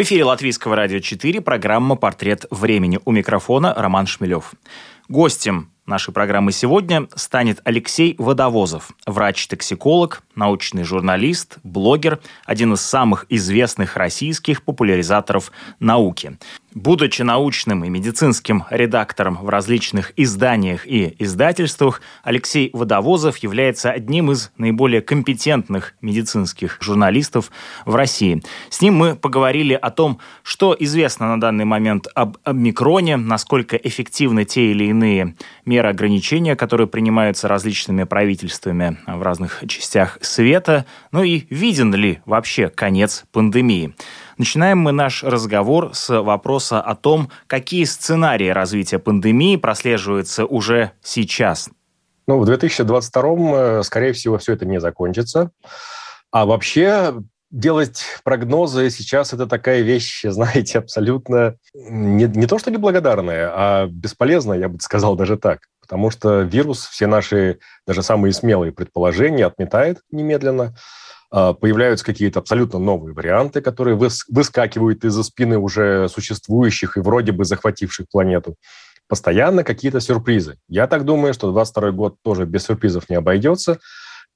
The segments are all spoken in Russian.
В эфире Латвийского радио 4 программа «Портрет времени». У микрофона Роман Шмелев. Гостем нашей программы сегодня станет Алексей Водовозов, врач-токсиколог, научный журналист, блогер, один из самых известных российских популяризаторов науки. Будучи научным и медицинским редактором в различных изданиях и издательствах, Алексей Водовозов является одним из наиболее компетентных медицинских журналистов в России. С ним мы поговорили о том, что известно на данный момент об омикроне, насколько эффективны те или иные меры ограничения, которые принимаются различными правительствами в разных частях света, ну и виден ли вообще конец пандемии. Начинаем мы наш разговор с вопроса о том, какие сценарии развития пандемии прослеживаются уже сейчас. Ну, в 2022, э, скорее всего, все это не закончится. А вообще делать прогнозы сейчас это такая вещь, знаете, абсолютно не, не то что неблагодарная, а бесполезная, я бы сказал даже так. Потому что вирус все наши, даже самые смелые предположения отметает немедленно. А, появляются какие-то абсолютно новые варианты, которые выскакивают из-за спины уже существующих и вроде бы захвативших планету. Постоянно какие-то сюрпризы. Я так думаю, что 22 год тоже без сюрпризов не обойдется.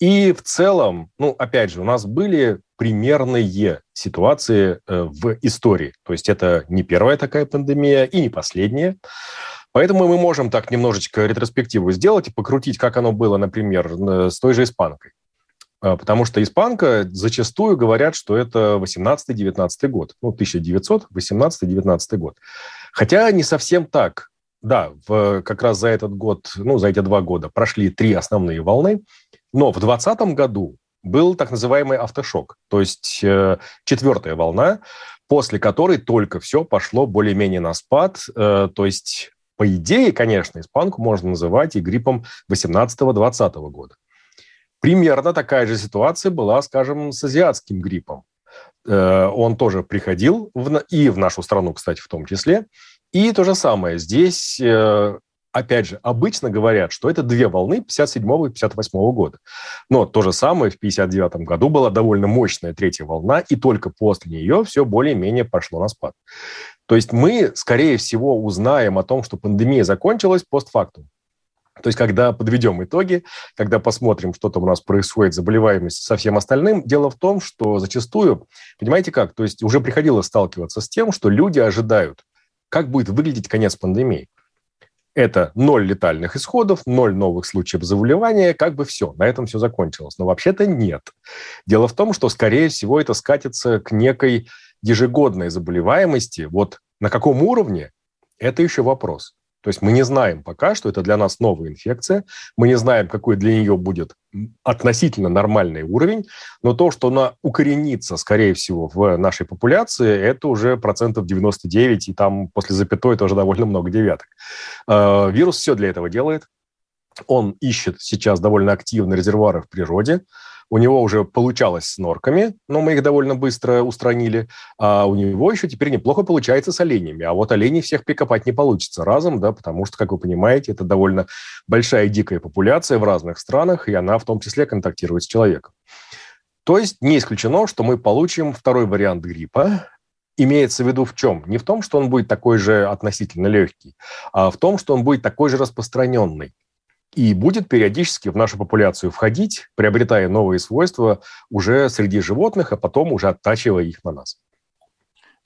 И в целом, ну, опять же, у нас были примерные ситуации э, в истории. То есть это не первая такая пандемия и не последняя. Поэтому мы можем так немножечко ретроспективу сделать и покрутить, как оно было, например, с той же испанкой. А, потому что испанка зачастую говорят, что это 18-19 год. Ну, 1918-19 год. Хотя не совсем так. Да, в, как раз за этот год, ну, за эти два года прошли три основные волны. Но в 2020 году был так называемый автошок, то есть э, четвертая волна, после которой только все пошло более-менее на спад. Э, то есть, по идее, конечно, испанку можно называть и гриппом 18-20 года. Примерно такая же ситуация была, скажем, с азиатским гриппом. Э, он тоже приходил в, и в нашу страну, кстати, в том числе. И то же самое. Здесь, э, опять же, обычно говорят, что это две волны 57 и 58 года. Но то же самое в 59 году была довольно мощная третья волна, и только после нее все более-менее пошло на спад. То есть мы, скорее всего, узнаем о том, что пандемия закончилась постфактум. То есть, когда подведем итоги, когда посмотрим, что там у нас происходит, заболеваемость со всем остальным, дело в том, что зачастую, понимаете как, то есть уже приходилось сталкиваться с тем, что люди ожидают, как будет выглядеть конец пандемии. Это ноль летальных исходов, ноль новых случаев заболевания, как бы все, на этом все закончилось. Но вообще-то нет. Дело в том, что, скорее всего, это скатится к некой ежегодной заболеваемости. Вот на каком уровне, это еще вопрос. То есть мы не знаем пока, что это для нас новая инфекция, мы не знаем, какой для нее будет относительно нормальный уровень, но то, что она укоренится, скорее всего, в нашей популяции, это уже процентов 99, и там после запятой тоже довольно много девяток. Э, вирус все для этого делает. Он ищет сейчас довольно активно резервуары в природе, у него уже получалось с норками, но мы их довольно быстро устранили. А у него еще теперь неплохо получается с оленями. А вот оленей всех прикопать не получится разом, да, потому что, как вы понимаете, это довольно большая дикая популяция в разных странах, и она в том числе контактирует с человеком. То есть не исключено, что мы получим второй вариант гриппа, имеется в виду в чем? Не в том, что он будет такой же относительно легкий, а в том, что он будет такой же распространенный и будет периодически в нашу популяцию входить, приобретая новые свойства уже среди животных, а потом уже оттачивая их на нас.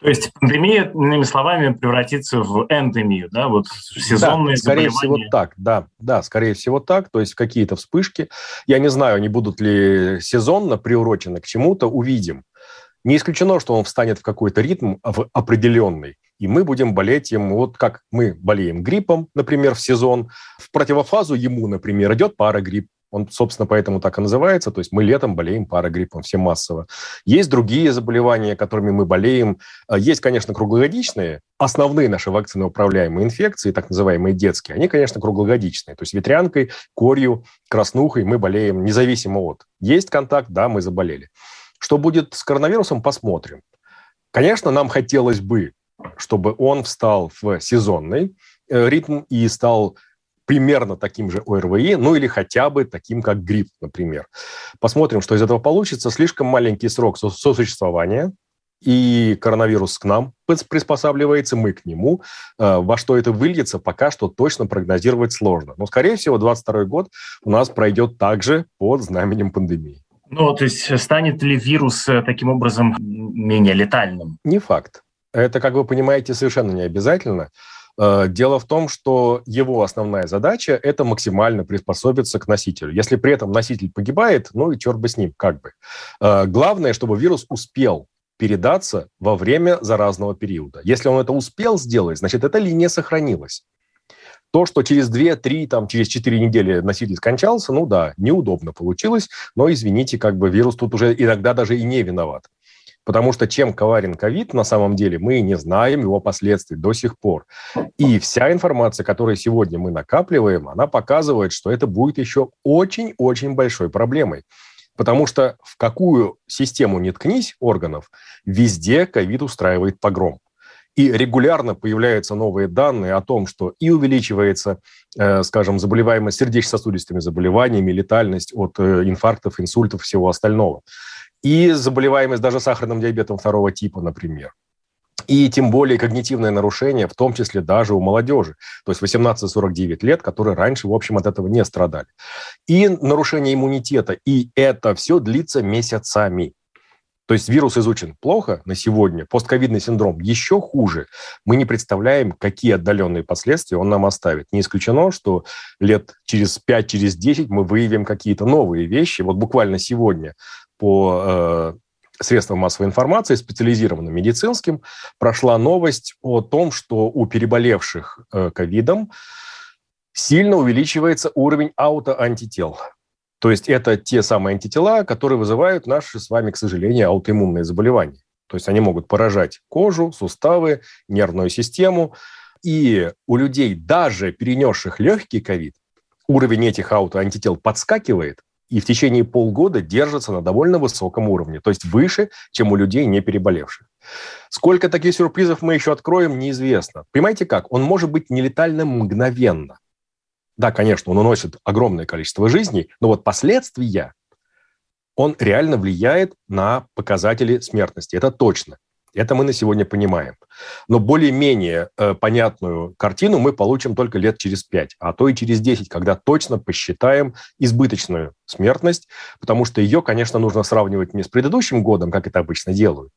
То есть пандемия, иными словами, превратится в эндемию, да, вот сезонные да, скорее всего так, да, да, скорее всего так, то есть какие-то вспышки. Я не знаю, они будут ли сезонно приурочены к чему-то, увидим. Не исключено, что он встанет в какой-то ритм в определенный, и мы будем болеть им, вот как мы болеем гриппом, например, в сезон. В противофазу ему, например, идет парагрипп, он, собственно, поэтому так и называется, то есть мы летом болеем парагриппом все массово. Есть другие заболевания, которыми мы болеем. А, есть, конечно, круглогодичные, основные наши вакцины управляемые инфекции, так называемые детские, они, конечно, круглогодичные. То есть ветрянкой, корью, краснухой мы болеем независимо от. Есть контакт, да, мы заболели. Что будет с коронавирусом, посмотрим. Конечно, нам хотелось бы, чтобы он встал в сезонный э, ритм и стал примерно таким же ОРВИ, ну или хотя бы таким, как грипп, например. Посмотрим, что из этого получится. Слишком маленький срок сосуществования, и коронавирус к нам приспосабливается, мы к нему. Э, во что это выльется, пока что точно прогнозировать сложно. Но, скорее всего, 2022 год у нас пройдет также под знаменем пандемии. Ну, то есть станет ли вирус э, таким образом менее летальным? Не факт. Это, как вы понимаете, совершенно не обязательно. Э, дело в том, что его основная задача – это максимально приспособиться к носителю. Если при этом носитель погибает, ну и черт бы с ним, как бы. Э, главное, чтобы вирус успел передаться во время заразного периода. Если он это успел сделать, значит, эта линия сохранилась. То, что через 2-3, там, через 4 недели носитель скончался, ну да, неудобно получилось, но, извините, как бы вирус тут уже иногда даже и не виноват. Потому что чем коварен ковид, на самом деле, мы не знаем его последствий до сих пор. И вся информация, которую сегодня мы накапливаем, она показывает, что это будет еще очень-очень большой проблемой. Потому что в какую систему не ткнись органов, везде ковид устраивает погром. И регулярно появляются новые данные о том, что и увеличивается, э, скажем, заболеваемость сердечно-сосудистыми заболеваниями, летальность от э, инфарктов, инсультов, всего остального и заболеваемость даже сахарным диабетом второго типа, например. И тем более когнитивное нарушение, в том числе даже у молодежи, то есть 18-49 лет, которые раньше, в общем, от этого не страдали. И нарушение иммунитета. И это все длится месяцами. То есть вирус изучен плохо на сегодня, постковидный синдром еще хуже. Мы не представляем, какие отдаленные последствия он нам оставит. Не исключено, что лет через 5, через 10 мы выявим какие-то новые вещи. Вот буквально сегодня по э, средствам массовой информации, специализированным медицинским, прошла новость о том, что у переболевших э, ковидом сильно увеличивается уровень аутоантител. То есть это те самые антитела, которые вызывают наши с вами, к сожалению, аутоиммунные заболевания. То есть они могут поражать кожу, суставы, нервную систему. И у людей, даже перенесших легкий ковид, уровень этих аутоантител подскакивает, и в течение полгода держится на довольно высоком уровне, то есть выше, чем у людей, не переболевших. Сколько таких сюрпризов мы еще откроем, неизвестно. Понимаете как? Он может быть нелетальным мгновенно. Да, конечно, он уносит огромное количество жизней, но вот последствия, он реально влияет на показатели смертности. Это точно. Это мы на сегодня понимаем. Но более-менее э, понятную картину мы получим только лет через 5, а то и через 10, когда точно посчитаем избыточную смертность, потому что ее, конечно, нужно сравнивать не с предыдущим годом, как это обычно делают,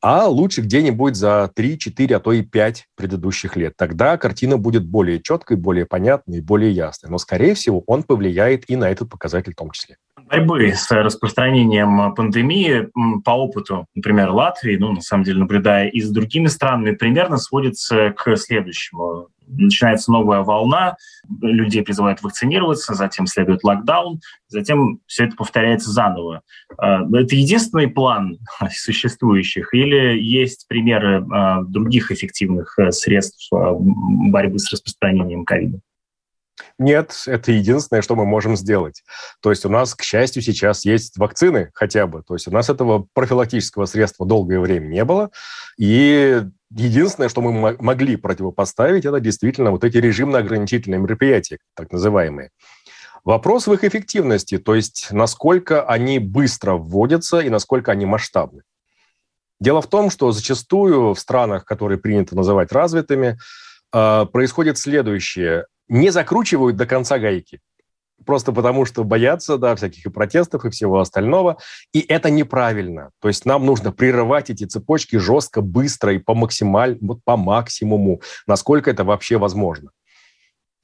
а лучше где-нибудь за 3, 4, а то и 5 предыдущих лет. Тогда картина будет более четкой, более понятной, более ясной. Но, скорее всего, он повлияет и на этот показатель в том числе борьбы с распространением пандемии по опыту, например, Латвии, ну, на самом деле, наблюдая и с другими странами, примерно сводится к следующему. Начинается новая волна, людей призывают вакцинироваться, затем следует локдаун, затем все это повторяется заново. А, это единственный план существующих или есть примеры а, других эффективных э, средств а, борьбы с распространением ковида? Нет, это единственное, что мы можем сделать. То есть у нас, к счастью, сейчас есть вакцины хотя бы. То есть у нас этого профилактического средства долгое время не было. И единственное, что мы могли противопоставить, это действительно вот эти режимно-ограничительные мероприятия, так называемые. Вопрос в их эффективности, то есть насколько они быстро вводятся и насколько они масштабны. Дело в том, что зачастую в странах, которые принято называть развитыми, а, происходит следующее не закручивают до конца гайки. Просто потому, что боятся, да, всяких и протестов, и всего остального. И это неправильно. То есть нам нужно прерывать эти цепочки жестко, быстро и по, максималь, по максимуму, насколько это вообще возможно.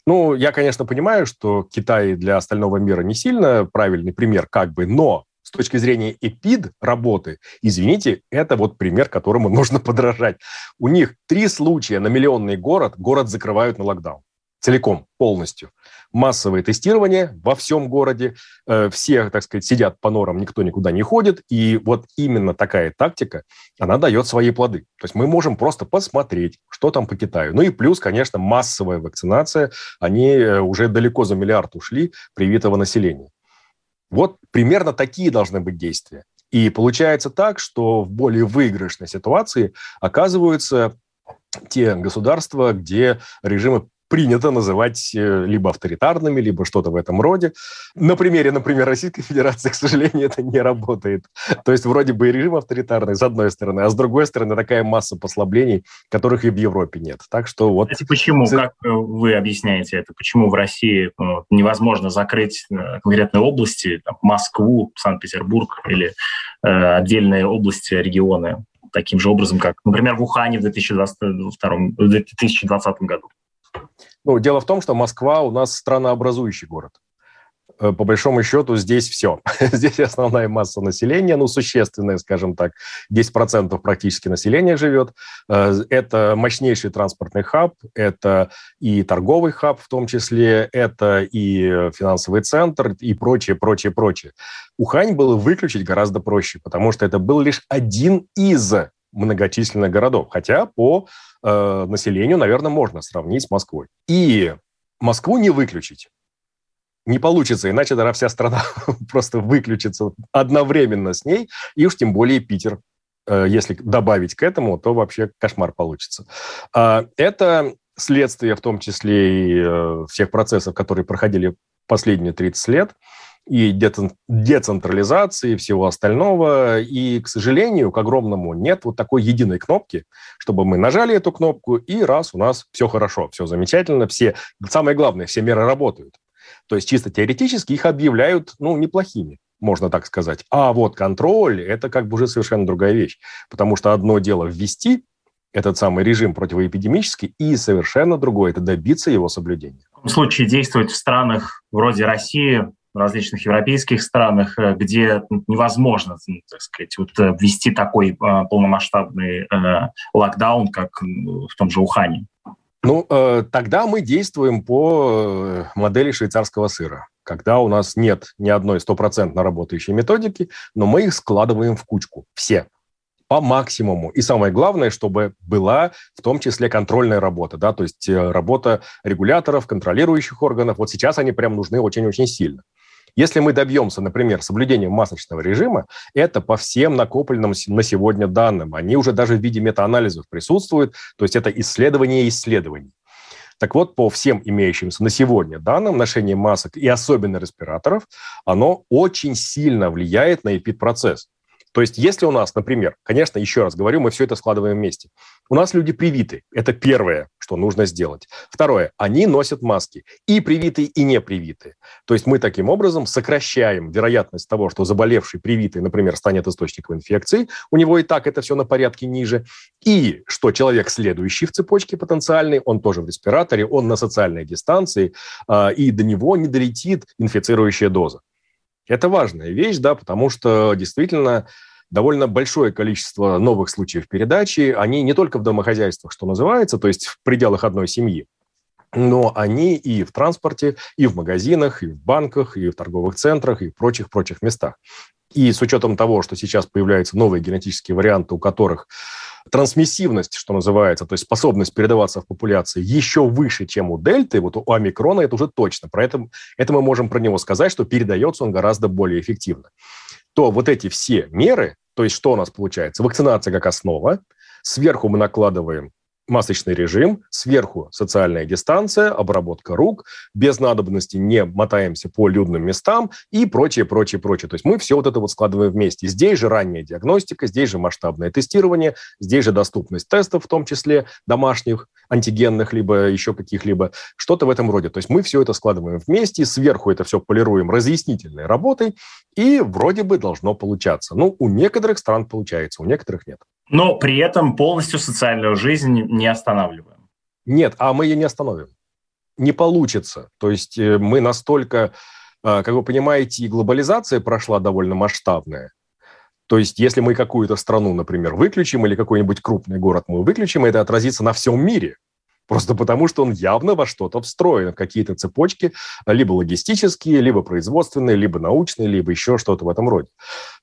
Ну, я, конечно, понимаю, что Китай для остального мира не сильно правильный пример, как бы, но с точки зрения эпид работы, извините, это вот пример, которому нужно подражать. У них три случая на миллионный город, город закрывают на локдаун. Целиком, полностью. Массовое тестирование во всем городе, э, все, так сказать, сидят по норам, никто никуда не ходит, и вот именно такая тактика, она дает свои плоды. То есть мы можем просто посмотреть, что там по Китаю. Ну и плюс, конечно, массовая вакцинация, они э, уже далеко за миллиард ушли привитого населения. Вот примерно такие должны быть действия. И получается так, что в более выигрышной ситуации оказываются те государства, где режимы принято называть э, либо авторитарными, либо что-то в этом роде. На примере, например, Российской Федерации, к сожалению, это не работает. То есть вроде бы и режим авторитарный, с одной стороны, а с другой стороны такая масса послаблений, которых и в Европе нет. Так что вот... Кстати, почему? Как вы объясняете это? Почему в России ну, невозможно закрыть э, конкретные области, там, Москву, Санкт-Петербург или э, отдельные области, регионы? таким же образом, как, например, в Ухане в 2022, в 2020 году. Ну, дело в том, что Москва у нас странообразующий город. Э, по большому счету здесь все. здесь основная масса населения, ну, существенная, скажем так, 10% практически населения живет. Э, это мощнейший транспортный хаб, это и торговый хаб в том числе, это и финансовый центр и прочее, прочее, прочее. Ухань было выключить гораздо проще, потому что это был лишь один из многочисленных городов, хотя по э, населению, наверное, можно сравнить с Москвой. И Москву не выключить. Не получится, иначе тогда вся страна просто выключится одновременно с ней, и уж тем более Питер. Э, если добавить к этому, то вообще кошмар получится. Э, это следствие в том числе и э, всех процессов, которые проходили последние 30 лет – и децентрализации, и всего остального. И, к сожалению, к огромному, нет вот такой единой кнопки, чтобы мы нажали эту кнопку, и раз у нас все хорошо, все замечательно, все, самое главное, все меры работают. То есть чисто теоретически их объявляют, ну, неплохими можно так сказать. А вот контроль – это как бы уже совершенно другая вещь. Потому что одно дело ввести этот самый режим противоэпидемический, и совершенно другое – это добиться его соблюдения. В случае действовать в странах вроде России различных европейских странах, э, где невозможно, так сказать, вот э, ввести такой э, полномасштабный локдаун, как в том же Ухане? Ну, тогда мы действуем по модели швейцарского сыра, когда у нас нет ни одной стопроцентно работающей методики, но мы их складываем в кучку, все, по максимуму. И самое главное, чтобы была в том числе контрольная работа, да, то есть работа регуляторов, контролирующих органов. Вот сейчас они прям нужны очень-очень сильно. Если мы добьемся, например, соблюдения масочного режима, это по всем накопленным на сегодня данным. Они уже даже в виде метаанализов присутствуют, то есть это исследование исследований. Так вот, по всем имеющимся на сегодня данным, ношение масок и особенно респираторов, оно очень сильно влияет на эпидпроцесс. То есть, если у нас, например, конечно, еще раз говорю, мы все это складываем вместе. У нас люди привиты. Это первое, что нужно сделать. Второе, они носят маски. И привитые, и не привитые. То есть мы таким образом сокращаем вероятность того, что заболевший привитый, например, станет источником инфекции. У него и так это все на порядке ниже. И что человек следующий в цепочке потенциальный, он тоже в респираторе, он на социальной дистанции, а, и до него не долетит инфицирующая доза. Это важная вещь, да, потому что действительно довольно большое количество новых случаев передачи, они не только в домохозяйствах, что называется, то есть в пределах одной семьи, но они и в транспорте, и в магазинах, и в банках, и в торговых центрах, и в прочих-прочих местах. И с учетом того, что сейчас появляются новые генетические варианты, у которых трансмиссивность, что называется, то есть способность передаваться в популяции еще выше, чем у дельты, вот у омикрона это уже точно. Про это, это мы можем про него сказать, что передается он гораздо более эффективно. То вот эти все меры, то есть что у нас получается? Вакцинация как основа, сверху мы накладываем масочный режим, сверху социальная дистанция, обработка рук, без надобности не мотаемся по людным местам и прочее, прочее, прочее. То есть мы все вот это вот складываем вместе. Здесь же ранняя диагностика, здесь же масштабное тестирование, здесь же доступность тестов, в том числе домашних, антигенных, либо еще каких-либо, что-то в этом роде. То есть мы все это складываем вместе, сверху это все полируем разъяснительной работой, и вроде бы должно получаться. Ну, у некоторых стран получается, у некоторых нет но при этом полностью социальную жизнь не останавливаем. Нет, а мы ее не остановим. Не получится. То есть э, мы настолько, э, как вы понимаете, и глобализация прошла довольно масштабная. То есть если мы какую-то страну, например, выключим или какой-нибудь крупный город мы выключим, это отразится на всем мире. Просто потому, что он явно во что-то встроен, в какие-то цепочки, либо логистические, либо производственные, либо научные, либо еще что-то в этом роде.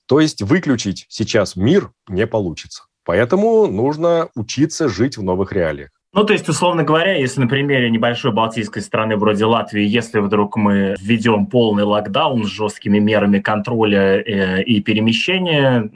То есть выключить сейчас мир не получится. Поэтому нужно учиться жить в новых реалиях. Ну, то есть, условно говоря, если на примере небольшой балтийской страны вроде Латвии, если вдруг мы введем полный локдаун с жесткими мерами контроля э, и перемещения,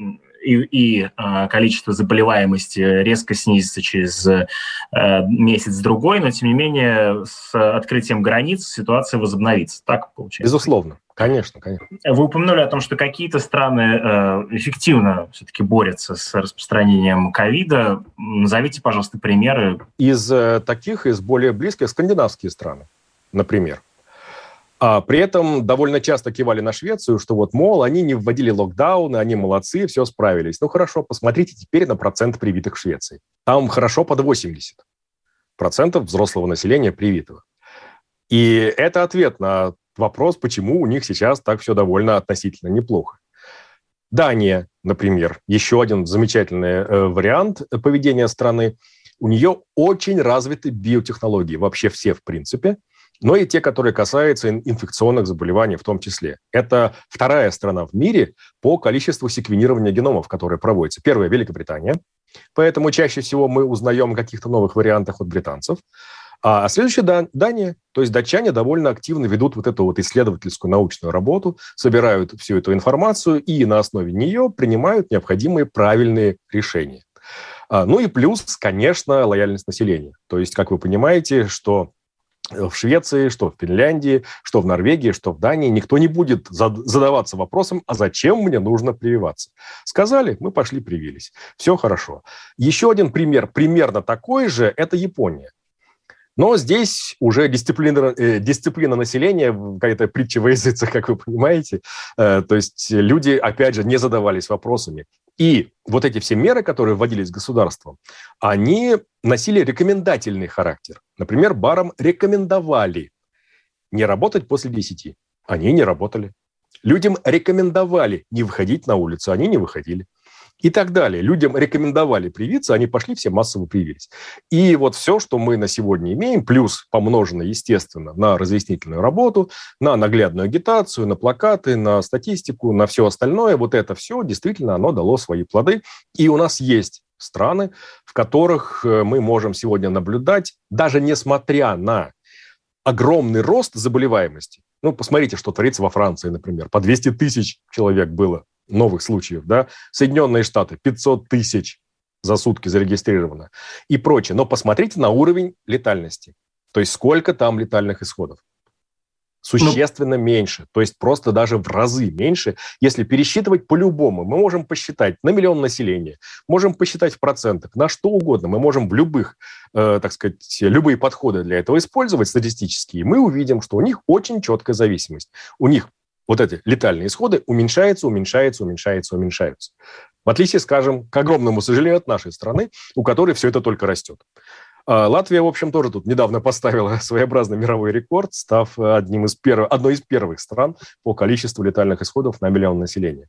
и, и э, количество заболеваемости резко снизится через э, месяц-другой, но тем не менее с открытием границ ситуация возобновится. Так получается? Безусловно. Конечно, конечно. Вы упомянули о том, что какие-то страны э, эффективно все-таки борются с распространением ковида. Назовите, пожалуйста, примеры. Из э, таких, из более близких, скандинавские страны, например. А при этом довольно часто кивали на Швецию, что вот, мол, они не вводили локдауны, они молодцы, все справились. Ну хорошо, посмотрите теперь на процент привитых в Швеции. Там хорошо под 80 процентов взрослого населения привитого. И это ответ на вопрос, почему у них сейчас так все довольно относительно неплохо. Дания, например, еще один замечательный э, вариант поведения страны. У нее очень развиты биотехнологии, вообще все в принципе, но и те, которые касаются инфекционных заболеваний в том числе. Это вторая страна в мире по количеству секвенирования геномов, которые проводятся. Первая – Великобритания, поэтому чаще всего мы узнаем о каких-то новых вариантах от британцев. А следующая Дан, Дания, то есть датчане довольно активно ведут вот эту вот исследовательскую научную работу, собирают всю эту информацию и на основе нее принимают необходимые правильные решения. А, ну и плюс, конечно, лояльность населения. То есть, как вы понимаете, что в Швеции, что в Финляндии, что в Норвегии, что в Дании никто не будет задаваться вопросом, а зачем мне нужно прививаться. Сказали, мы пошли привились. Все хорошо. Еще один пример, примерно такой же, это Япония. Но здесь уже дисциплина, э, дисциплина населения, какая-то притча во языцах, как вы понимаете. Э, то есть люди, опять же, не задавались вопросами. И вот эти все меры, которые вводились государством, они носили рекомендательный характер. Например, барам рекомендовали не работать после 10. Они не работали. Людям рекомендовали не выходить на улицу, они не выходили и так далее. Людям рекомендовали привиться, они пошли, все массово привились. И вот все, что мы на сегодня имеем, плюс помножено, естественно, на разъяснительную работу, на наглядную агитацию, на плакаты, на статистику, на все остальное, вот это все действительно оно дало свои плоды. И у нас есть страны, в которых э, мы можем сегодня наблюдать, даже несмотря на огромный рост заболеваемости. Ну, посмотрите, что творится во Франции, например. По 200 тысяч человек было новых случаев, да, Соединенные Штаты 500 тысяч за сутки зарегистрировано и прочее. Но посмотрите на уровень летальности. То есть сколько там летальных исходов. Существенно ну, меньше, то есть просто даже в разы меньше, если пересчитывать по-любому. Мы можем посчитать на миллион населения, можем посчитать в процентах, на что угодно. Мы можем в любых, э, так сказать, любые подходы для этого использовать статистические. Мы увидим, что у них очень четкая зависимость. У них вот эти летальные исходы уменьшаются, уменьшаются, уменьшаются, уменьшаются. В отличие, скажем, к огромному сожалению, от нашей страны, у которой все это только растет. А Латвия, в общем, тоже тут недавно поставила своеобразный мировой рекорд, став одним из первых, одной из первых стран по количеству летальных исходов на миллион населения.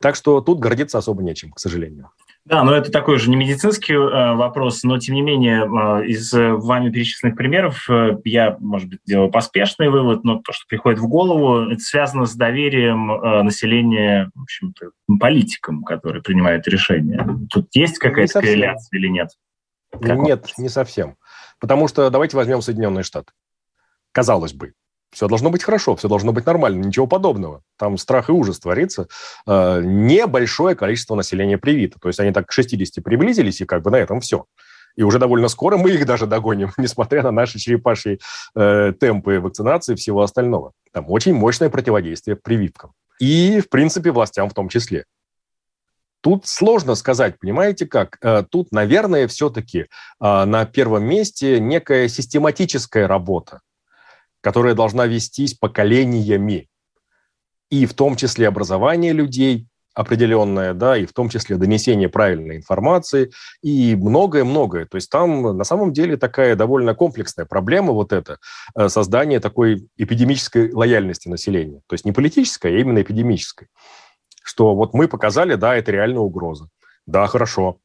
Так что тут гордиться особо нечем, к сожалению. Да, но это такой же не медицинский э, вопрос, но тем не менее э, из вами перечисленных примеров э, я, может быть, делаю поспешный вывод, но то, что приходит в голову, это связано с доверием э, населения, в общем-то, политикам, которые принимают решения. Тут есть какая-то корреляция или нет? Как нет, не совсем. Потому что давайте возьмем Соединенные Штаты. Казалось бы, все должно быть хорошо, все должно быть нормально, ничего подобного. Там страх и ужас творится. Э, небольшое количество населения привито. То есть они так к 60 приблизились, и как бы на этом все. И уже довольно скоро мы их даже догоним, несмотря на наши черепашьи э, темпы вакцинации и всего остального. Там очень мощное противодействие прививкам. И, в принципе, властям в том числе. Тут сложно сказать, понимаете как? Э, тут, наверное, все-таки э, на первом месте некая систематическая работа которая должна вестись поколениями. И в том числе образование людей определенное, да, и в том числе донесение правильной информации и многое-многое. То есть там на самом деле такая довольно комплексная проблема вот это, э, создание такой эпидемической лояльности населения. То есть не политической, а именно эпидемической. Что вот мы показали, да, это реальная угроза. Да, хорошо.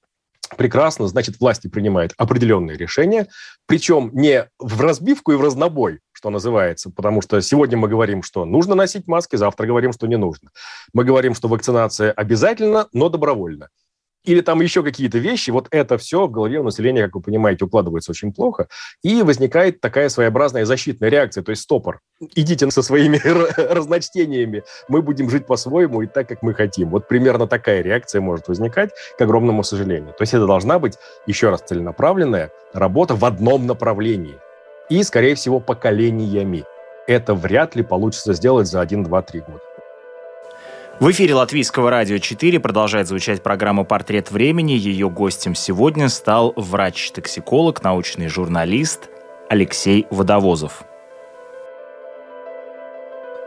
прекрасно, значит, власти принимают определенные решения, причем не в разбивку и в разнобой, что называется, потому что сегодня мы говорим, что нужно носить маски, завтра говорим, что не нужно. Мы говорим, что вакцинация обязательна, но добровольно или там еще какие-то вещи, вот это все в голове у населения, как вы понимаете, укладывается очень плохо, и возникает такая своеобразная защитная реакция, то есть стопор. Идите со своими разночтениями, мы будем жить по-своему и так, как мы хотим. Вот примерно такая реакция может возникать, к огромному сожалению. То есть это должна быть, еще раз, целенаправленная работа в одном направлении. И, скорее всего, поколениями. Это вряд ли получится сделать за 1, 2, 3 года. В эфире Латвийского радио 4 продолжает звучать программа «Портрет времени». Ее гостем сегодня стал врач-токсиколог, научный журналист Алексей Водовозов.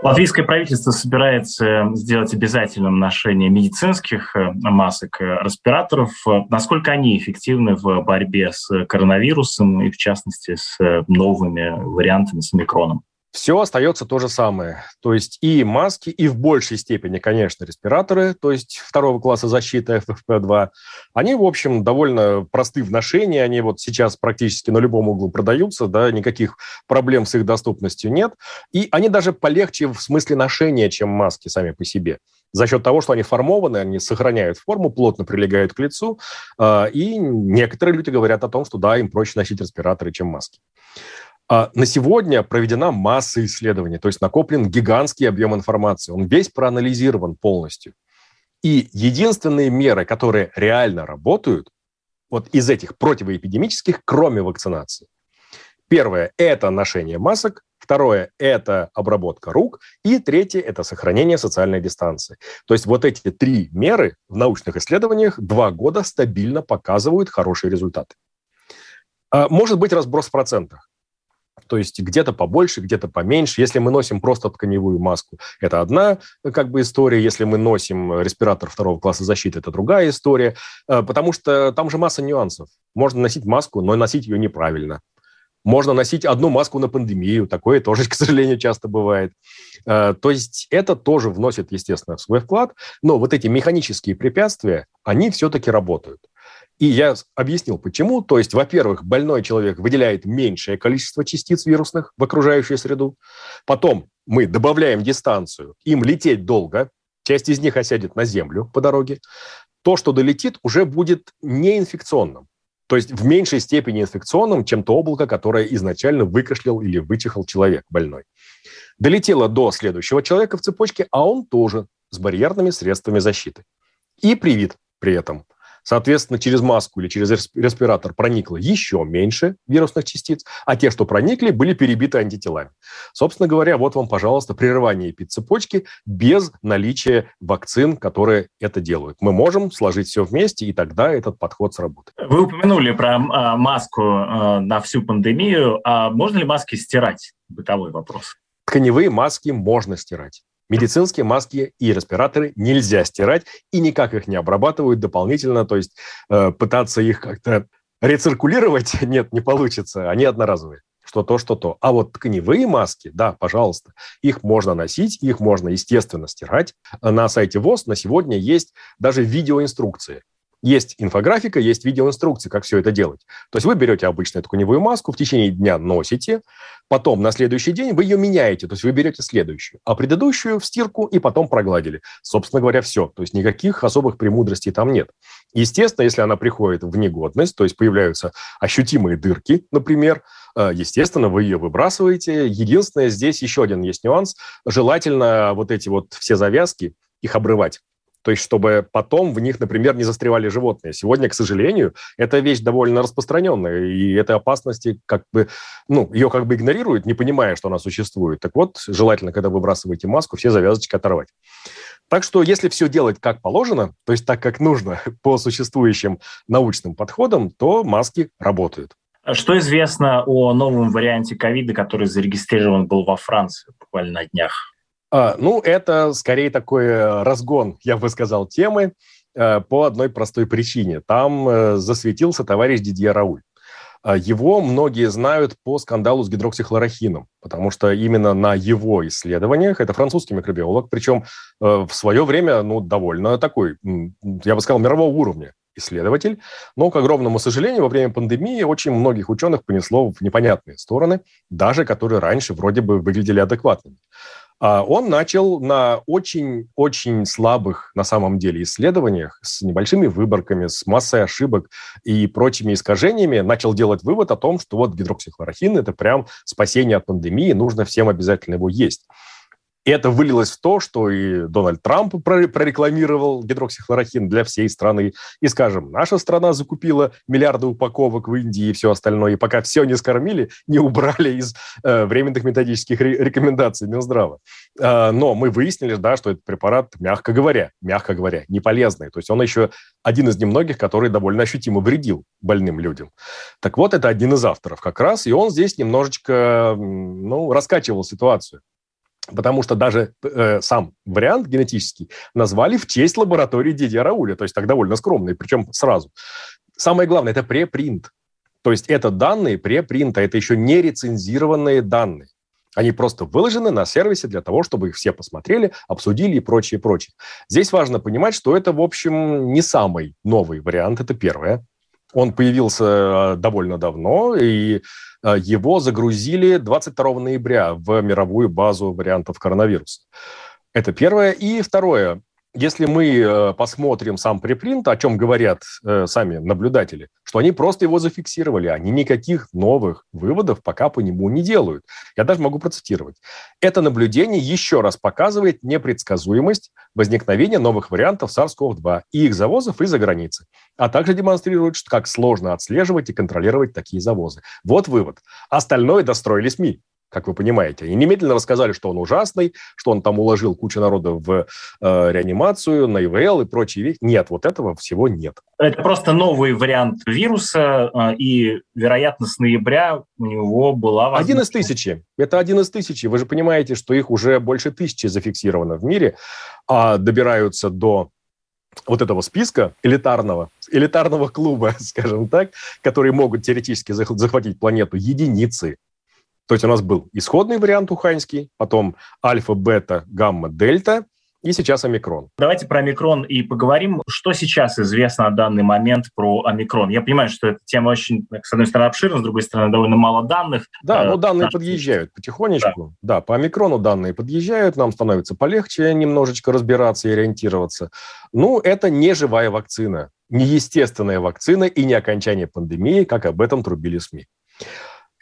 Латвийское правительство собирается сделать обязательным ношение медицинских э, масок, э, респираторов. Насколько они эффективны в борьбе с коронавирусом и, в частности, с новыми вариантами, с микроном? Все остается то же самое. То есть и маски, и в большей степени, конечно, респираторы, то есть второго класса защиты FFP2, они, в общем, довольно просты в ношении, они вот сейчас практически на любом углу продаются, да, никаких проблем с их доступностью нет. И они даже полегче в смысле ношения, чем маски сами по себе за счет того, что они формованы, они сохраняют форму, плотно прилегают к лицу, а, и некоторые люди говорят о том, что да, им проще носить респираторы, чем маски. А на сегодня проведена масса исследований, то есть накоплен гигантский объем информации. Он весь проанализирован полностью. И единственные меры, которые реально работают, вот из этих противоэпидемических, кроме вакцинации. Первое – это ношение масок. Второе – это обработка рук. И третье – это сохранение социальной дистанции. То есть вот эти три меры в научных исследованиях два года стабильно показывают хорошие результаты. А может быть разброс в процентах. То есть где-то побольше, где-то поменьше. Если мы носим просто тканевую маску, это одна как бы история. Если мы носим респиратор второго класса защиты, это другая история. Э, потому что там же масса нюансов. Можно носить маску, но носить ее неправильно. Можно носить одну маску на пандемию. Такое тоже, к сожалению, часто бывает. Э, то есть это тоже вносит, естественно, свой вклад. Но вот эти механические препятствия, они все-таки работают. И я объяснил, почему. То есть, во-первых, больной человек выделяет меньшее количество частиц вирусных в окружающую среду. Потом мы добавляем дистанцию. Им лететь долго. Часть из них осядет на землю по дороге. То, что долетит, уже будет неинфекционным. То есть в меньшей степени инфекционным, чем то облако, которое изначально выкашлял или вычихал человек больной. Долетело до следующего человека в цепочке, а он тоже с барьерными средствами защиты. И привит при этом – Соответственно, через маску или через респиратор проникло еще меньше вирусных частиц, а те, что проникли, были перебиты антителами. Собственно говоря, вот вам, пожалуйста, прерывание эпицепочки без наличия вакцин, которые это делают. Мы можем сложить все вместе, и тогда этот подход сработает. Вы упомянули про э, маску э, на всю пандемию. А можно ли маски стирать? Бытовой вопрос. Тканевые маски можно стирать. Медицинские маски и респираторы нельзя стирать и никак их не обрабатывают дополнительно, то есть э, пытаться их как-то рециркулировать нет, не получится, они одноразовые что то, что то. А вот тканевые маски, да, пожалуйста, их можно носить, их можно, естественно, стирать. На сайте ВОЗ на сегодня есть даже видеоинструкции. Есть инфографика, есть видеоинструкции, как все это делать. То есть вы берете обычную тканевую маску, в течение дня носите, потом на следующий день вы ее меняете, то есть вы берете следующую, а предыдущую в стирку и потом прогладили. Собственно говоря, все. То есть никаких особых премудростей там нет. Естественно, если она приходит в негодность, то есть появляются ощутимые дырки, например, э, естественно, вы ее выбрасываете. Единственное, здесь еще один есть нюанс. Желательно вот эти вот все завязки, их обрывать. То есть, чтобы потом в них, например, не застревали животные. Сегодня, к сожалению, эта вещь довольно распространенная, и этой опасности как бы, ну, ее как бы игнорируют, не понимая, что она существует. Так вот, желательно, когда выбрасываете маску, все завязочки оторвать. Так что, если все делать как положено, то есть так, как нужно по существующим научным подходам, то маски работают. Что известно о новом варианте ковида, который зарегистрирован был во Франции буквально на днях? А, ну, это скорее такой э, разгон, я бы сказал, темы э, по одной простой причине. Там э, засветился товарищ Дидье Рауль. А, его многие знают по скандалу с гидроксихлорохином, потому что именно на его исследованиях, это французский микробиолог, причем в свое время, ну, довольно такой, я бы сказал, мирового уровня. исследователь, но, к огромному сожалению, во время пандемии очень многих ученых понесло в непонятные стороны, даже которые раньше вроде бы выглядели адекватными. А он начал на очень-очень слабых, на самом деле, исследованиях с небольшими выборками, с массой ошибок и прочими искажениями, начал делать вывод о том, что вот гидроксихлорохин – это прям спасение от пандемии, нужно всем обязательно его есть. И это вылилось в то, что и Дональд Трамп прорекламировал гидроксихлорохин для всей страны. И, скажем, наша страна закупила миллиарды упаковок в Индии и все остальное. И пока все не скормили, не убрали из э, временных методических рекомендаций Минздрава. Э, но мы выяснили, да, что этот препарат, мягко говоря, мягко говоря, не полезный. То есть он еще один из немногих, который довольно ощутимо вредил больным людям. Так вот, это один из авторов как раз, и он здесь немножечко ну, раскачивал ситуацию. Потому что даже э, сам вариант генетический назвали в честь лаборатории Дидья Рауля, то есть так довольно скромный, причем сразу. Самое главное, это препринт. То есть это данные препринта, это еще не рецензированные данные. Они просто выложены на сервисе для того, чтобы их все посмотрели, обсудили и прочее, прочее. Здесь важно понимать, что это, в общем, не самый новый вариант, это первое. Он появился э, довольно давно, и его загрузили 22 ноября в мировую базу вариантов коронавируса. Это первое. И второе. Если мы э, посмотрим сам препринт, о чем говорят э, сами наблюдатели, что они просто его зафиксировали, они никаких новых выводов пока по нему не делают. Я даже могу процитировать. Это наблюдение еще раз показывает непредсказуемость возникновения новых вариантов SARS-CoV-2 и их завозов из-за границы, а также демонстрирует, как сложно отслеживать и контролировать такие завозы. Вот вывод. Остальное достроили СМИ как вы понимаете. Они немедленно рассказали, что он ужасный, что он там уложил кучу народа в э, реанимацию, на ИВЛ и прочие вещи. Нет, вот этого всего нет. Это просто новый вариант вируса, э, и, вероятно, с ноября у него была возможность... Один из тысячи. Это один из тысячи. Вы же понимаете, что их уже больше тысячи зафиксировано в мире, а добираются до вот этого списка элитарного, элитарного клуба, скажем так, которые могут теоретически захватить планету единицы. То есть у нас был исходный вариант уханьский, потом альфа, бета, гамма, дельта, и сейчас омикрон. Давайте про омикрон и поговорим. Что сейчас известно на данный момент про омикрон? Я понимаю, что эта тема очень, с одной стороны, обширна, с другой стороны, довольно мало данных. Да, но данные подъезжают потихонечку. Да. да, по омикрону данные подъезжают, нам становится полегче немножечко разбираться и ориентироваться. Ну, это не живая вакцина, не естественная вакцина и не окончание пандемии, как об этом трубили СМИ.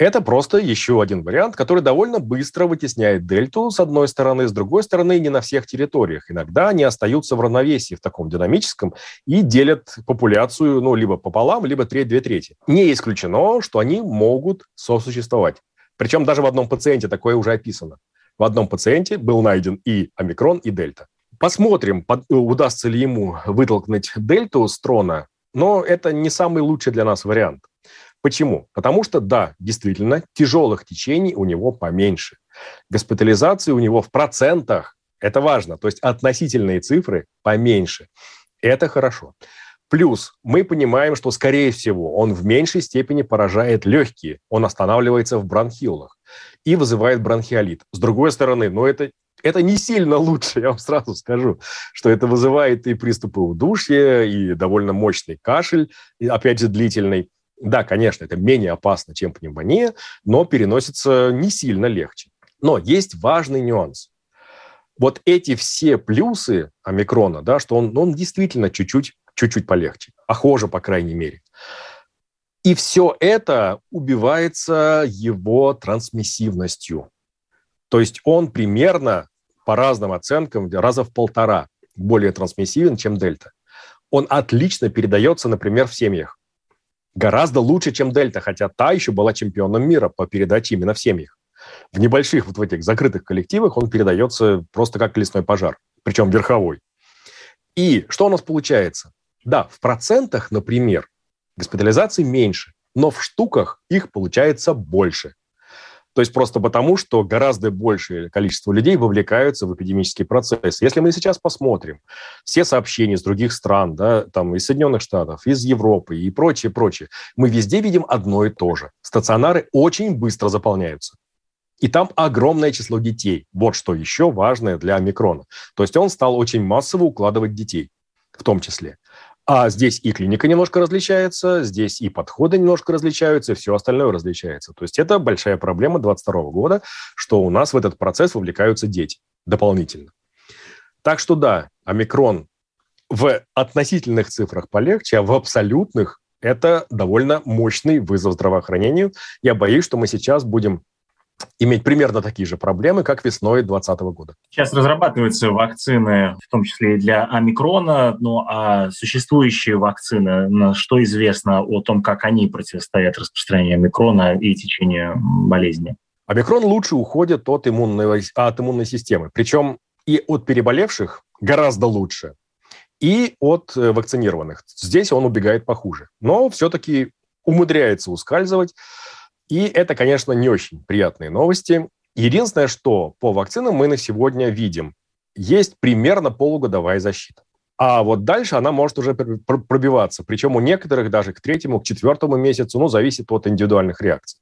Это просто еще один вариант, который довольно быстро вытесняет дельту с одной стороны, с другой стороны не на всех территориях. Иногда они остаются в равновесии в таком динамическом и делят популяцию ну, либо пополам, либо треть-две трети. Не исключено, что они могут сосуществовать. Причем даже в одном пациенте такое уже описано. В одном пациенте был найден и омикрон, и дельта. Посмотрим, удастся ли ему вытолкнуть дельту с трона, но это не самый лучший для нас вариант. Почему? Потому что, да, действительно, тяжелых течений у него поменьше. Госпитализации у него в процентах, это важно, то есть относительные цифры поменьше. Это хорошо. Плюс мы понимаем, что, скорее всего, он в меньшей степени поражает легкие, он останавливается в бронхиолах и вызывает бронхиолит. С другой стороны, но ну, это это не сильно лучше, я вам сразу скажу, что это вызывает и приступы удушья, и довольно мощный кашель, и, опять же, длительный. Да, конечно, это менее опасно, чем пневмония, но переносится не сильно легче. Но есть важный нюанс. Вот эти все плюсы омикрона, да, что он, он действительно чуть-чуть, чуть-чуть полегче, похоже, по крайней мере. И все это убивается его трансмиссивностью. То есть он примерно, по разным оценкам, раза в полтора более трансмиссивен, чем дельта. Он отлично передается, например, в семьях гораздо лучше, чем Дельта, хотя та еще была чемпионом мира по передаче именно в семьях. В небольших вот в этих закрытых коллективах он передается просто как лесной пожар, причем верховой. И что у нас получается? Да, в процентах, например, госпитализации меньше, но в штуках их получается больше. То есть просто потому, что гораздо большее количество людей вовлекаются в эпидемический процесс. Если мы сейчас посмотрим все сообщения из других стран, да, там из Соединенных Штатов, из Европы и прочее, прочее, мы везде видим одно и то же. Стационары очень быстро заполняются. И там огромное число детей. Вот что еще важное для омикрона. То есть он стал очень массово укладывать детей в том числе. А здесь и клиника немножко различается, здесь и подходы немножко различаются, и все остальное различается. То есть это большая проблема 2022 года, что у нас в этот процесс вовлекаются дети дополнительно. Так что да, омикрон в относительных цифрах полегче, а в абсолютных это довольно мощный вызов здравоохранению. Я боюсь, что мы сейчас будем иметь примерно такие же проблемы, как весной 2020 года. Сейчас разрабатываются вакцины, в том числе и для омикрона, ну а существующие вакцины, что известно о том, как они противостоят распространению омикрона и течению болезни? Омикрон лучше уходит от иммунной, от иммунной системы, причем и от переболевших гораздо лучше, и от э, вакцинированных. Здесь он убегает похуже, но все-таки умудряется ускальзывать. И это, конечно, не очень приятные новости. Единственное, что по вакцинам мы на сегодня видим, есть примерно полугодовая защита. А вот дальше она может уже пробиваться. Причем у некоторых даже к третьему, к четвертому месяцу, ну, зависит от индивидуальных реакций.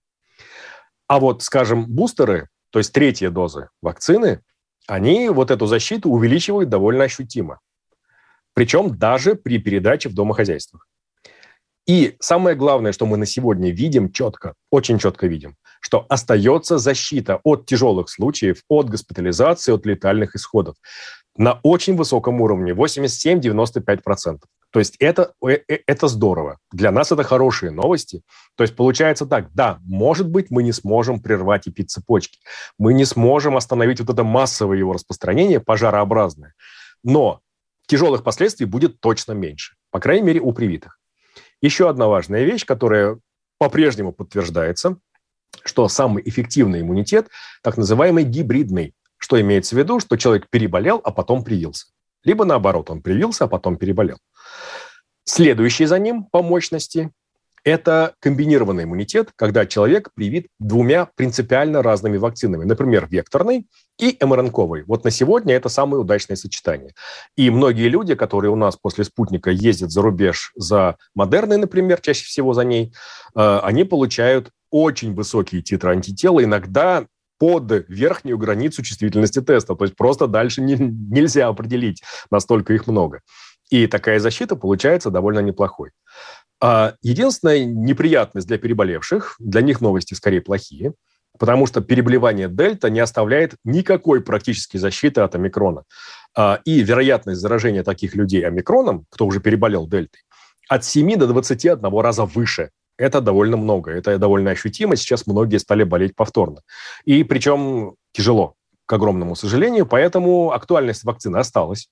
А вот, скажем, бустеры, то есть третья дозы вакцины, они вот эту защиту увеличивают довольно ощутимо. Причем даже при передаче в домохозяйствах. И самое главное, что мы на сегодня видим четко, очень четко видим, что остается защита от тяжелых случаев, от госпитализации, от летальных исходов на очень высоком уровне, 87-95%. То есть это, э, э, это здорово. Для нас это хорошие новости. То есть получается так, да, может быть, мы не сможем прервать эпицепочки, мы не сможем остановить вот это массовое его распространение, пожарообразное, но тяжелых последствий будет точно меньше, по крайней мере, у привитых. Еще одна важная вещь, которая по-прежнему подтверждается, что самый эффективный иммунитет так называемый гибридный, что имеется в виду, что человек переболел, а потом привился. Либо наоборот, он привился, а потом переболел. Следующий за ним по мощности это комбинированный иммунитет, когда человек привит двумя принципиально разными вакцинами, например, векторной и МРНКовой. Вот на сегодня это самое удачное сочетание. И многие люди, которые у нас после спутника ездят за рубеж за модерной, например, чаще всего за ней, э, они получают очень высокие титры антитела, иногда под верхнюю границу чувствительности теста. То есть просто дальше не, нельзя определить, настолько их много. И такая защита получается довольно неплохой. А единственная неприятность для переболевших, для них новости скорее плохие, потому что переболевание дельта не оставляет никакой практически защиты от омикрона. А, и вероятность заражения таких людей омикроном, кто уже переболел дельтой, от 7 до 21 раза выше. Это довольно много, это довольно ощутимо. Сейчас многие стали болеть повторно. И причем тяжело, к огромному сожалению, поэтому актуальность вакцины осталась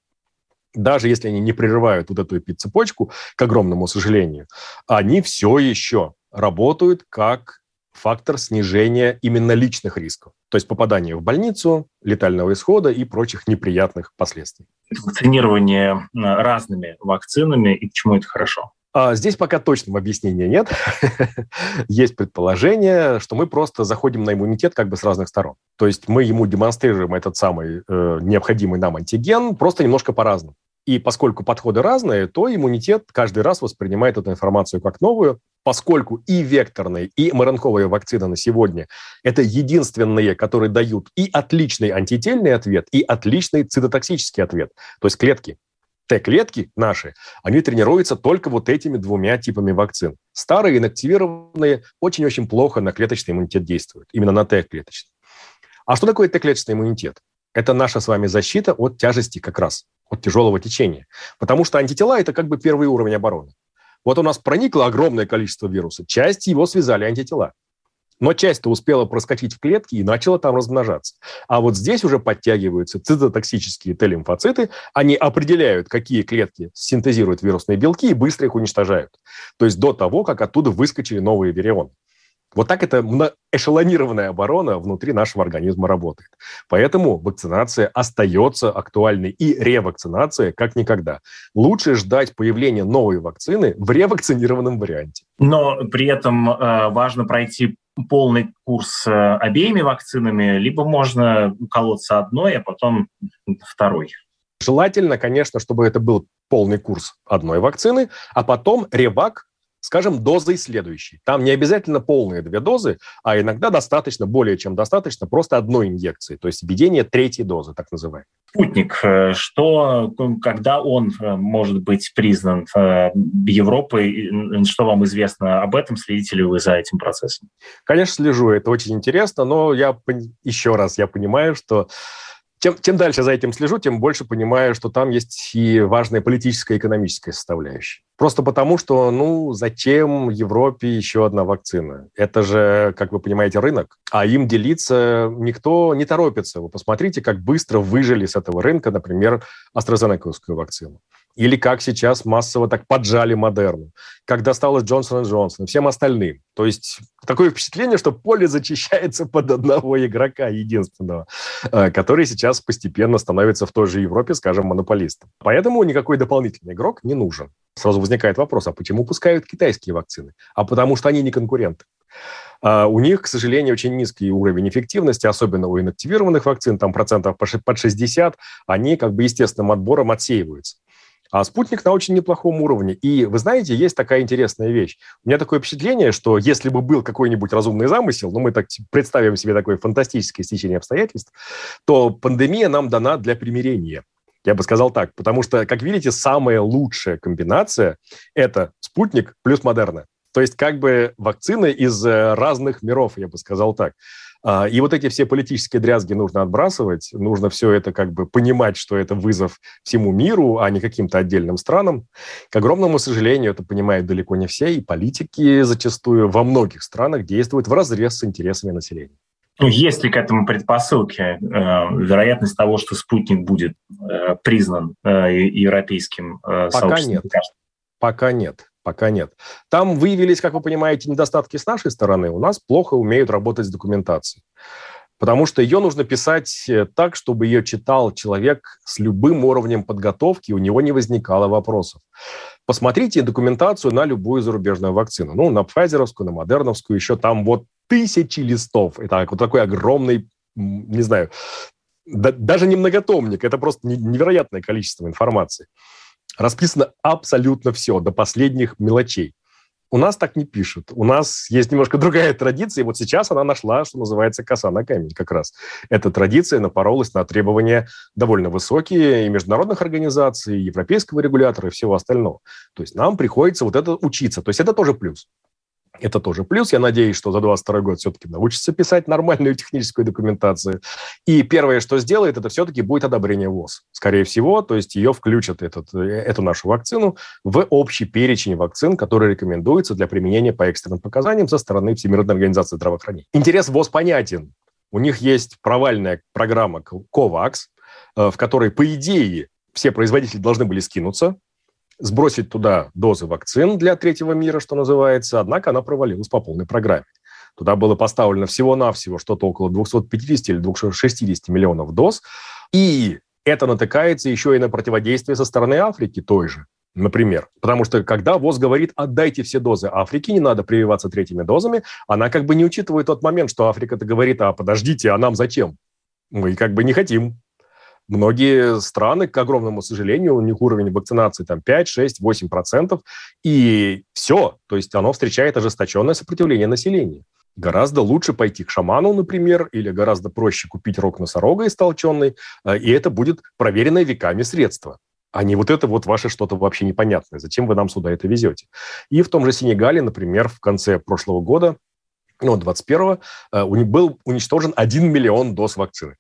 даже если они не прерывают вот эту эпицепочку, к огромному сожалению, они все еще работают как фактор снижения именно личных рисков, то есть попадания в больницу, летального исхода и прочих неприятных последствий. Вакцинирование э, разными вакцинами и почему это хорошо? А здесь пока точного объяснения нет. Есть предположение, что мы просто заходим на иммунитет как бы с разных сторон. То есть мы ему демонстрируем этот самый э, необходимый нам антиген просто немножко по-разному. И поскольку подходы разные, то иммунитет каждый раз воспринимает эту информацию как новую, поскольку и векторные, и МРНКовые вакцины на сегодня – это единственные, которые дают и отличный антительный ответ, и отличный цитотоксический ответ. То есть клетки Т-клетки наши, они тренируются только вот этими двумя типами вакцин. Старые, инактивированные, очень-очень плохо на клеточный иммунитет действуют, именно на Т-клеточный. А что такое Т-клеточный иммунитет? Это наша с вами защита от тяжести как раз, от тяжелого течения. Потому что антитела – это как бы первый уровень обороны. Вот у нас проникло огромное количество вируса, часть его связали антитела но часть-то успела проскочить в клетки и начала там размножаться. А вот здесь уже подтягиваются цитотоксические Т-лимфоциты, они определяют, какие клетки синтезируют вирусные белки и быстро их уничтожают. То есть до того, как оттуда выскочили новые вирионы. Вот так это эшелонированная оборона внутри нашего организма работает. Поэтому вакцинация остается актуальной и ревакцинация как никогда. Лучше ждать появления новой вакцины в ревакцинированном варианте. Но при этом э, важно пройти полный курс э, обеими вакцинами, либо можно уколоться одной, а потом второй. Желательно, конечно, чтобы это был полный курс одной вакцины, а потом ревак скажем, дозой следующей. Там не обязательно полные две дозы, а иногда достаточно, более чем достаточно, просто одной инъекции, то есть введение третьей дозы, так называемой. Спутник, э, что, когда он э, может быть признан э, Европой, что вам известно об этом, следите ли вы за этим процессом? Конечно, слежу, это очень интересно, но я еще раз, я понимаю, что чем, чем дальше за этим слежу, тем больше понимаю, что там есть и важная политическая и экономическая составляющая. Просто потому, что, ну, зачем Европе еще одна вакцина? Это же, как вы понимаете, рынок, а им делиться никто не торопится. Вы посмотрите, как быстро выжили с этого рынка, например, AstraZeneca вакцину. Или как сейчас массово так поджали Модерну, как досталось Джонсон Джонсон и всем остальным. То есть такое впечатление, что поле зачищается под одного игрока единственного, э, который сейчас постепенно становится в той же Европе, скажем, монополистом. Поэтому никакой дополнительный игрок не нужен. Сразу возникает вопрос, а почему пускают китайские вакцины? А потому что они не конкуренты. Uh, у них, к сожалению, очень низкий уровень эффективности, особенно у инактивированных вакцин, там процентов под 60, они как бы естественным отбором отсеиваются. А спутник на очень неплохом уровне. И вы знаете, есть такая интересная вещь. У меня такое впечатление, что если бы был какой-нибудь разумный замысел, ну, мы так представим себе такое фантастическое стечение обстоятельств, то пандемия нам дана для примирения. Я бы сказал так, потому что, как видите, самая лучшая комбинация – это спутник плюс модерна. То есть как бы вакцины из э, разных миров, я бы сказал так. А, и вот эти все политические дрязги нужно отбрасывать, нужно все это как бы понимать, что это вызов всему миру, а не каким-то отдельным странам. К огромному сожалению, это понимают далеко не все, и политики зачастую во многих странах действуют в разрез с интересами населения. Ну, есть ли к этому предпосылки? Э, вероятность того, что спутник будет э, признан э, европейским Пока нет. Пока нет. Пока нет. Там выявились, как вы понимаете, недостатки с нашей стороны. У нас плохо умеют работать с документацией. Потому что ее нужно писать э, так, чтобы ее читал человек с любым уровнем подготовки, у него не возникало вопросов. Посмотрите документацию на любую зарубежную вакцину. Ну, на Pfizer'овскую, на Модерновскую, еще там вот тысячи листов. Это вот такой огромный, не знаю, да, даже не многотомник, это просто невероятное количество информации расписано абсолютно все, до последних мелочей. У нас так не пишут. У нас есть немножко другая традиция, и вот сейчас она нашла, что называется, коса на камень как раз. Эта традиция напоролась на требования довольно высокие и международных организаций, и европейского регулятора, и всего остального. То есть нам приходится вот это учиться. То есть это тоже плюс. Это тоже плюс. Я надеюсь, что за 22 год все-таки научится писать нормальную техническую документацию. И первое, что сделает, это все-таки будет одобрение ВОЗ. Скорее всего, то есть ее включат, этот, э, эту нашу вакцину, в общий перечень вакцин, которые рекомендуются для применения по экстренным показаниям со стороны Всемирной организации здравоохранения. Интерес ВОЗ понятен. У них есть провальная программа COVAX, э, в которой, по идее, все производители должны были скинуться, сбросить туда дозы вакцин для третьего мира, что называется, однако она провалилась по полной программе. Туда было поставлено всего-навсего что-то около 250 или 260 миллионов доз, и это натыкается еще и на противодействие со стороны Африки той же, например. Потому что когда ВОЗ говорит, отдайте все дозы Африке, не надо прививаться третьими дозами, она как бы не учитывает тот момент, что Африка-то говорит, а подождите, а нам зачем? Мы как бы не хотим. Многие страны, к огромному сожалению, у них уровень вакцинации там 5, 6, 8 процентов, и все. То есть оно встречает ожесточенное сопротивление населения. Гораздо лучше пойти к шаману, например, или гораздо проще купить рог носорога истолченный, э, и это будет проверенное веками средство а не вот это вот ваше что-то вообще непонятное. Зачем вы нам сюда это везете? И в том же Сенегале, например, в конце прошлого года, ну, 21-го, э, был уничтожен 1 миллион доз вакцины.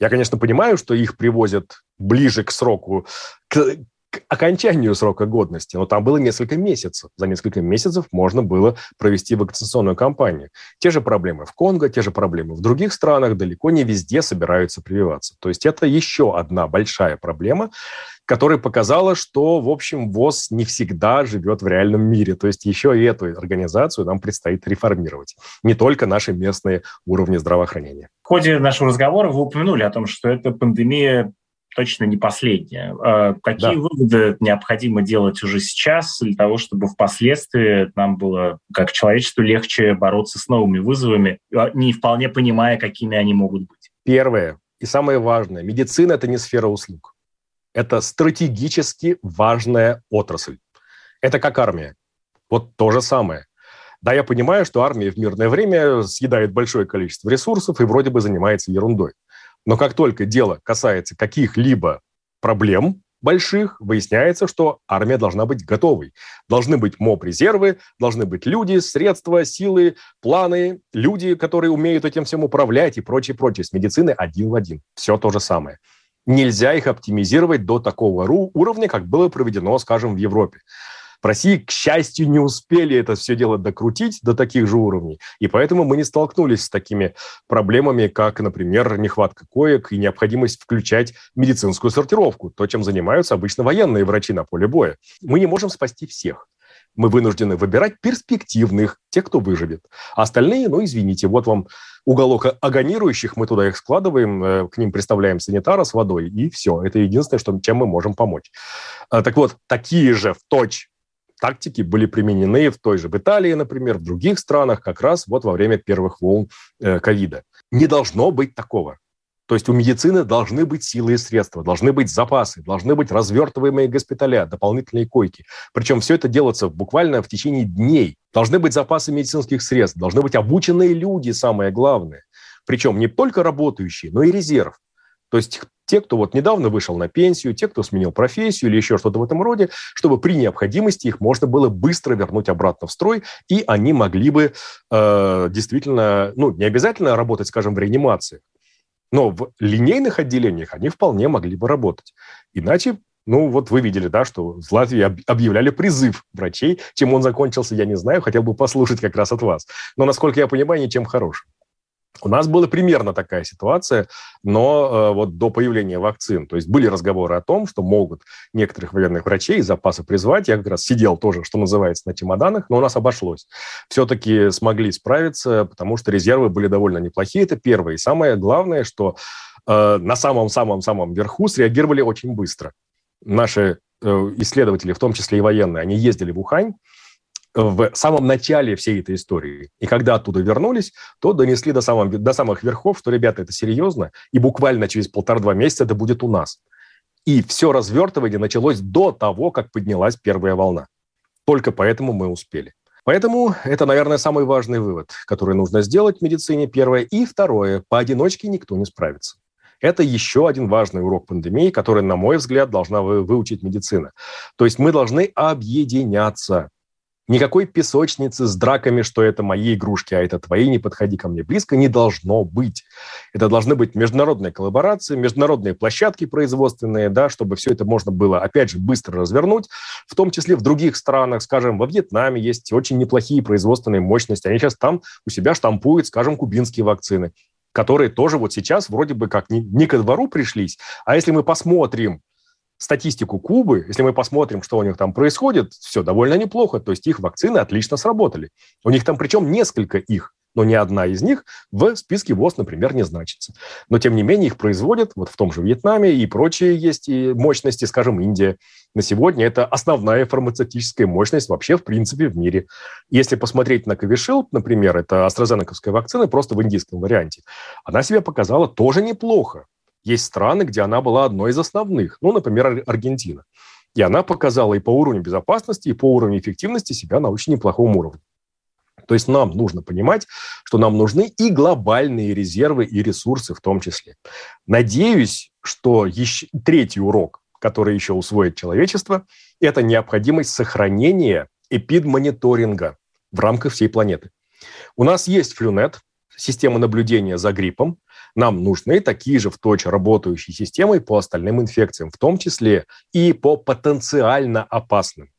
Я, конечно, понимаю, что их привозят ближе к сроку, к, к окончанию срока годности, но там было несколько месяцев. За несколько месяцев можно было провести вакцинационную кампанию. Те же проблемы в Конго, те же проблемы в других странах, далеко не везде собираются прививаться. То есть это еще одна большая проблема, которая показала, что, в общем, ВОЗ не всегда живет в реальном мире. То есть еще и эту организацию нам предстоит реформировать. Не только наши местные уровни здравоохранения. В ходе нашего разговора вы упомянули о том, что эта пандемия точно не последняя. А какие да. выводы необходимо делать уже сейчас для того, чтобы впоследствии нам было, как человечеству, легче бороться с новыми вызовами, а не вполне понимая, какими они могут быть? Первое и самое важное. Медицина – это не сфера услуг. Это стратегически важная отрасль. Это как армия. Вот то же самое. Да, я понимаю, что армия в мирное время съедает большое количество ресурсов и вроде бы занимается ерундой. Но как только дело касается каких-либо проблем больших, выясняется, что армия должна быть готовой. Должны быть МОП-резервы, должны быть люди, средства, силы, планы, люди, которые умеют этим всем управлять и прочее, прочее. С медицины один в один. Все то же самое. Нельзя их оптимизировать до такого уровня, как было проведено, скажем, в Европе. В России, к счастью, не успели это все дело докрутить до таких же уровней, и поэтому мы не столкнулись с такими проблемами, как, например, нехватка коек и необходимость включать медицинскую сортировку, то, чем занимаются обычно военные врачи на поле боя. Мы не можем спасти всех мы вынуждены выбирать перспективных, тех, кто выживет. А остальные, ну, извините, вот вам уголок агонирующих, мы туда их складываем, э, к ним представляем санитара с водой, и все. Это единственное, что, чем мы можем помочь. А, так вот, такие же в точь тактики были применены в той же в Италии, например, в других странах как раз вот во время первых волн э, ковида. Не должно быть такого. То есть у медицины должны быть силы и средства, должны быть запасы, должны быть развертываемые госпиталя, дополнительные койки. Причем все это делается буквально в течение дней. Должны быть запасы медицинских средств, должны быть обученные люди, самое главное. Причем не только работающие, но и резерв. То есть те, кто вот недавно вышел на пенсию, те, кто сменил профессию или еще что-то в этом роде, чтобы при необходимости их можно было быстро вернуть обратно в строй, и они могли бы э, действительно, ну, не обязательно работать, скажем, в реанимации, но в линейных отделениях они вполне могли бы работать. Иначе ну, вот вы видели, да, что в Латвии объявляли призыв врачей. Чем он закончился, я не знаю, хотел бы послушать как раз от вас. Но, насколько я понимаю, ничем хорошим. У нас была примерно такая ситуация, но э, вот до появления вакцин. То есть были разговоры о том, что могут некоторых военных врачей из запаса призвать. Я как раз сидел тоже, что называется, на чемоданах, но у нас обошлось. Все-таки смогли справиться, потому что резервы были довольно неплохие. Это первое. И самое главное, что э, на самом-самом-самом верху среагировали очень быстро. Наши э, исследователи, в том числе и военные, они ездили в Ухань, в самом начале всей этой истории. И когда оттуда вернулись, то донесли до, самого, до самых верхов, что, ребята, это серьезно, и буквально через полтора-два месяца это будет у нас. И все развертывание началось до того, как поднялась первая волна. Только поэтому мы успели. Поэтому это, наверное, самый важный вывод, который нужно сделать в медицине, первое. И второе, поодиночке никто не справится. Это еще один важный урок пандемии, который, на мой взгляд, должна выучить медицина. То есть мы должны объединяться. Никакой песочницы с драками, что это мои игрушки, а это твои, не подходи ко мне. Близко, не должно быть. Это должны быть международные коллаборации, международные площадки производственные, да, чтобы все это можно было, опять же, быстро развернуть, в том числе в других странах, скажем, во Вьетнаме есть очень неплохие производственные мощности, они сейчас там у себя штампуют, скажем, кубинские вакцины которые тоже вот сейчас вроде бы как не, не ко двору пришлись, а если мы посмотрим статистику Кубы, если мы посмотрим, что у них там происходит, все довольно неплохо. То есть их вакцины отлично сработали. У них там причем несколько их, но ни одна из них в списке ВОЗ, например, не значится. Но, тем не менее, их производят вот в том же Вьетнаме и прочие есть и мощности, скажем, Индия. На сегодня это основная фармацевтическая мощность вообще, в принципе, в мире. Если посмотреть на Covishield, например, это AstraZeneca вакцина, просто в индийском варианте, она себя показала тоже неплохо. Есть страны, где она была одной из основных, ну, например, Аргентина. И она показала и по уровню безопасности, и по уровню эффективности себя на очень неплохом уровне. То есть нам нужно понимать, что нам нужны и глобальные резервы, и ресурсы в том числе. Надеюсь, что еще третий урок, который еще усвоит человечество, это необходимость сохранения эпидмониторинга в рамках всей планеты. У нас есть флюнет, система наблюдения за гриппом, нам нужны такие же в точь работающие системы по остальным инфекциям, в том числе и по потенциально опасным.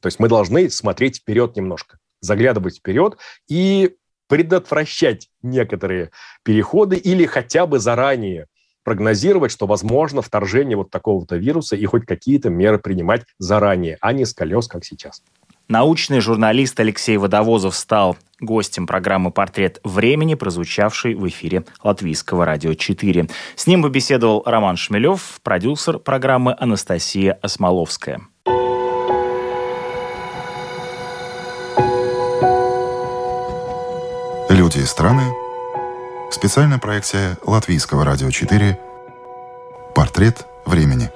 То есть мы должны смотреть вперед немножко, заглядывать вперед и предотвращать некоторые переходы или хотя бы заранее прогнозировать, что возможно вторжение вот такого-то вируса и хоть какие-то меры принимать заранее, а не с колес, как сейчас. Научный журналист Алексей Водовозов стал гостем программы «Портрет времени», прозвучавшей в эфире Латвийского радио 4. С ним побеседовал Роман Шмелев, продюсер программы Анастасия Осмоловская. Люди и страны. Специальная проекция Латвийского радио 4. Портрет времени.